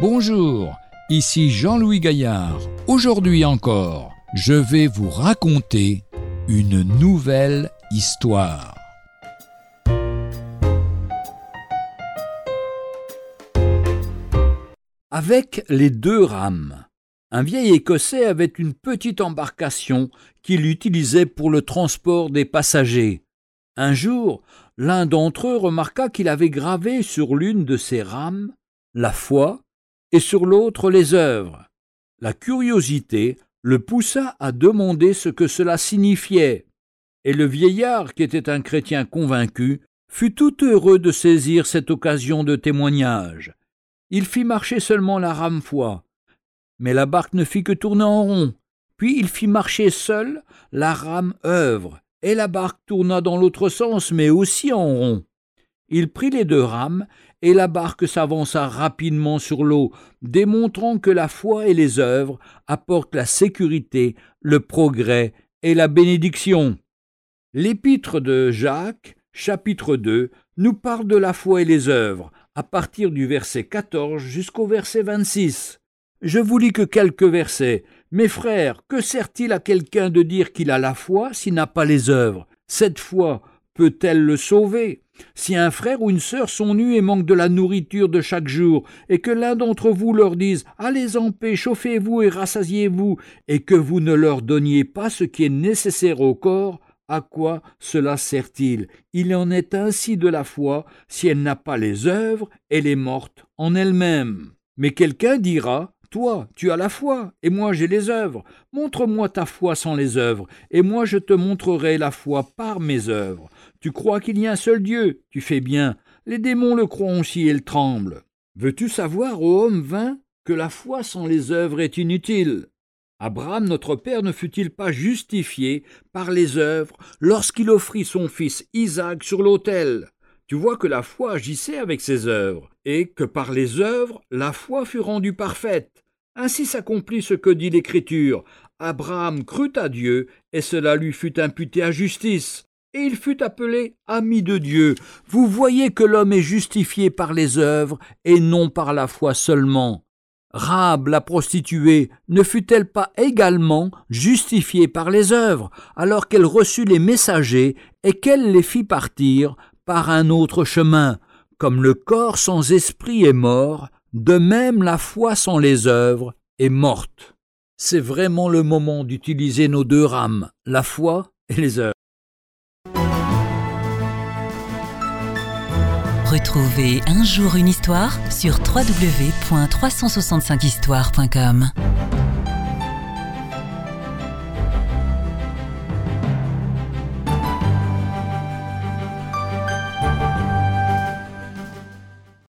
Bonjour, ici Jean-Louis Gaillard. Aujourd'hui encore, je vais vous raconter une nouvelle histoire. Avec les deux rames. Un vieil Écossais avait une petite embarcation qu'il utilisait pour le transport des passagers. Un jour, l'un d'entre eux remarqua qu'il avait gravé sur l'une de ses rames la foi et sur l'autre les œuvres. La curiosité le poussa à demander ce que cela signifiait, et le vieillard, qui était un chrétien convaincu, fut tout heureux de saisir cette occasion de témoignage. Il fit marcher seulement la rame foi, mais la barque ne fit que tourner en rond. Puis il fit marcher seul la rame œuvre, et la barque tourna dans l'autre sens, mais aussi en rond. Il prit les deux rames et la barque s'avança rapidement sur l'eau, démontrant que la foi et les œuvres apportent la sécurité, le progrès et la bénédiction. L'épître de Jacques, chapitre 2, nous parle de la foi et les œuvres, à partir du verset 14 jusqu'au verset 26. Je vous lis que quelques versets. Mes frères, que sert-il à quelqu'un de dire qu'il a la foi s'il n'a pas les œuvres? Cette foi peut-elle le sauver? Si un frère ou une sœur sont nus et manquent de la nourriture de chaque jour, et que l'un d'entre vous leur dise Allez en paix, chauffez-vous et rassasiez-vous, et que vous ne leur donniez pas ce qui est nécessaire au corps, à quoi cela sert-il? Il en est ainsi de la foi, si elle n'a pas les œuvres, elle est morte en elle-même. Mais quelqu'un dira toi, tu as la foi, et moi j'ai les œuvres. Montre-moi ta foi sans les œuvres, et moi je te montrerai la foi par mes œuvres. Tu crois qu'il y a un seul Dieu, tu fais bien. Les démons le croient aussi et ils tremblent. Veux-tu savoir, ô homme vain, que la foi sans les œuvres est inutile? Abraham, notre père, ne fut-il pas justifié par les œuvres lorsqu'il offrit son fils Isaac sur l'autel? Tu vois que la foi agissait avec ses œuvres, et que par les œuvres la foi fut rendue parfaite. Ainsi s'accomplit ce que dit l'Écriture. Abraham crut à Dieu, et cela lui fut imputé à justice et il fut appelé ami de Dieu. Vous voyez que l'homme est justifié par les œuvres et non par la foi seulement. Rab, la prostituée, ne fut-elle pas également justifiée par les œuvres, alors qu'elle reçut les messagers et qu'elle les fit partir par un autre chemin? Comme le corps sans esprit est mort, de même la foi sans les œuvres est morte. C'est vraiment le moment d'utiliser nos deux rames, la foi et les œuvres. Retrouvez un jour une histoire sur www.365histoire.com.